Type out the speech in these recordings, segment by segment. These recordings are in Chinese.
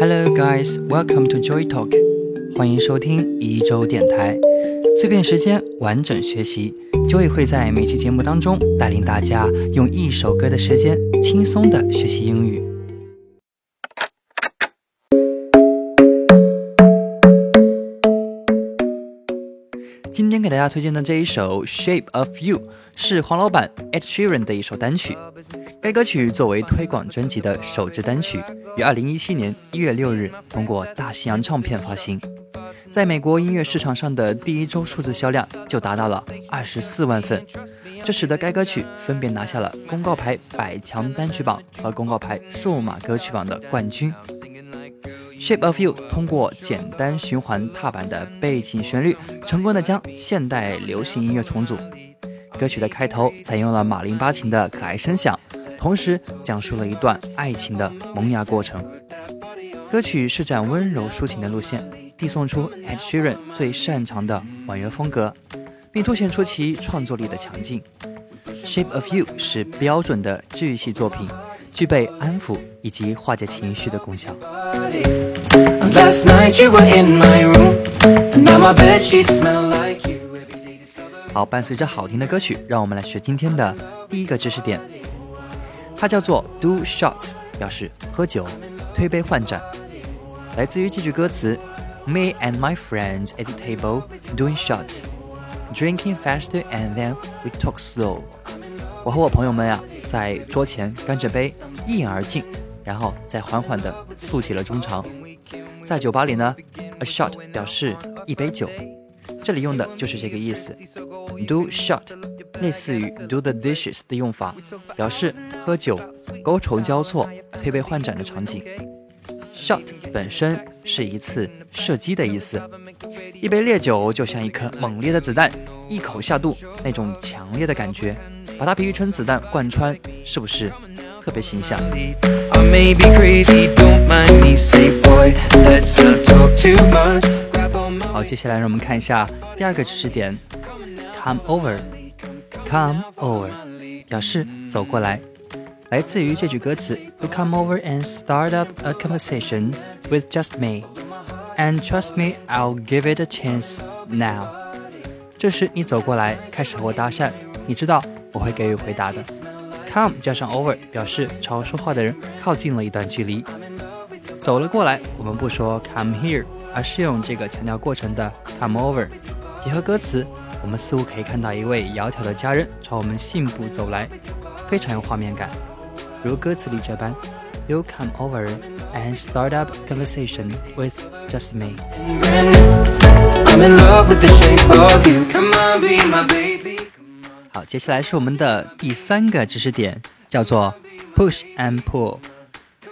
Hello guys, welcome to Joy Talk，欢迎收听一周电台，碎片时间，完整学习。Joy 会在每期节目当中带领大家用一首歌的时间，轻松的学习英语。今天给大家推荐的这一首《Shape of You》是黄老板 Ed Sheeran 的一首单曲。该歌曲作为推广专辑的首支单曲，于二零一七年一月六日通过大西洋唱片发行。在美国音乐市场上的第一周数字销量就达到了二十四万份，这使得该歌曲分别拿下了公告牌百强单曲榜和公告牌数码歌曲榜的冠军。Shape of You 通过简单循环踏板的背景旋律，成功的将现代流行音乐重组。歌曲的开头采用了马林巴琴的可爱声响，同时讲述了一段爱情的萌芽过程。歌曲施展温柔抒情的路线，递送出 Ed Sheeran 最擅长的婉约风格，并凸显出其创作力的强劲。Shape of You 是标准的治愈系作品，具备安抚以及化解情绪的功效。好，伴随着好听的歌曲，让我们来学今天的第一个知识点。它叫做 do shots，表示喝酒、推杯换盏。来自于这句歌词：Me and my friends at the table doing shots, drinking faster and then we talk slow。我和我朋友们呀，在桌前干着杯，一饮而尽，然后再缓缓地诉起了衷肠。在酒吧里呢，a shot 表示一杯酒，这里用的就是这个意思。do shot 类似于 do the dishes 的用法，表示喝酒、觥筹交错、推杯换盏的场景。shot 本身是一次射击的意思，一杯烈酒就像一颗猛烈的子弹，一口下肚，那种强烈的感觉，把它比喻成子弹贯穿，是不是特别形象？好，接下来让我们看一下第二个知识点，come over，come over 表示走过来，来自于这句歌词，You come over and start up a conversation with just me，and trust me，I'll give it a chance now。这时你走过来，开始和我搭讪，你知道我会给予回答的。come 加上 over 表示朝说话的人靠近了一段距离。走了过来，我们不说 come here，而是用这个强调过程的 come over。结合歌词，我们似乎可以看到一位窈窕的佳人朝我们信步走来，非常有画面感。如歌词里这般，You come over and start up conversation with just me。好，接下来是我们的第三个知识点，叫做 push and pull。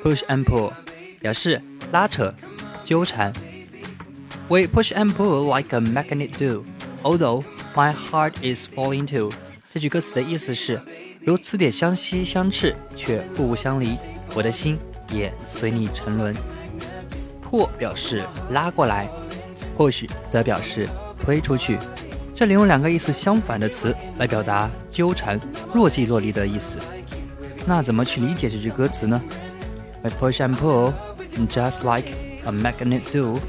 push and pull。表示拉扯、纠缠。We push and pull like a magnet do, although my heart is falling too。这句歌词的意思是，如磁铁相吸相斥，却互不相离，我的心也随你沉沦。pull 表示拉过来，push 则表示推出去。这里用两个意思相反的词来表达纠缠、若即若离的意思。那怎么去理解这句歌词呢？We push and pull。Just like a magnet do，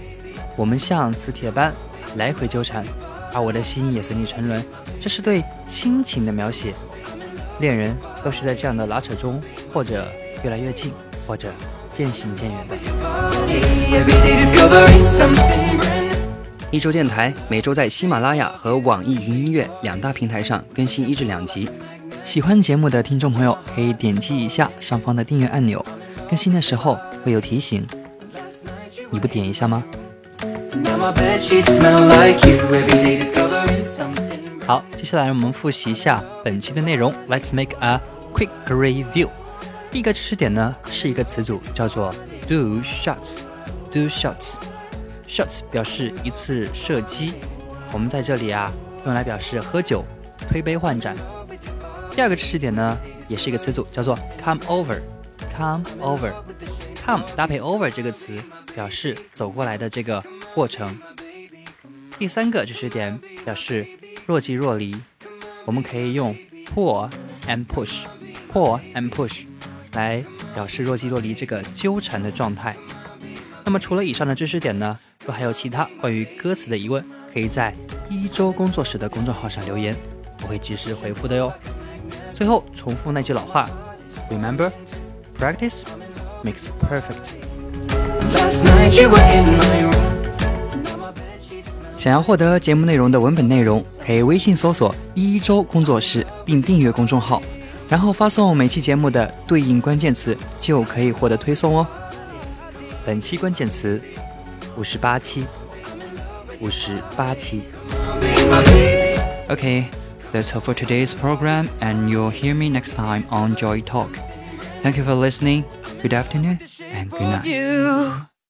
我们像磁铁般来回纠缠，而我的心也随你沉沦。这是对亲情的描写，恋人都是在这样的拉扯中，或者越来越近，或者渐行渐远的。一周电台每周在喜马拉雅和网易云音乐两大平台上更新一至两集。喜欢节目的听众朋友可以点击一下上方的订阅按钮，更新的时候。会有提醒，你不点一下吗？好，接下来让我们复习一下本期的内容。Let's make a quick review。第一个知识点呢是一个词组，叫做 do shots。do shots Shots 表示一次射击，我们在这里啊用来表示喝酒、推杯换盏。第二个知识点呢也是一个词组，叫做 come over。come over。come 搭配 over 这个词，表示走过来的这个过程。第三个知识点表示若即若离，我们可以用 pull and push，pull and push 来表示若即若离这个纠缠的状态。那么除了以上的知识点呢，若还有其他关于歌词的疑问，可以在一周工作室的公众号上留言，我会及时回复的哟。最后重复那句老话：Remember, practice makes perfect。想要获得节目内容的文本内容，可以微信搜索“一周工作室”并订阅公众号，然后发送每期节目的对应关键词，就可以获得推送哦。本期关键词：五十八期，五十八期。Okay, that's all for today's program, and you'll hear me next time on Joy Talk. Thank you for listening. Good afternoon and good night.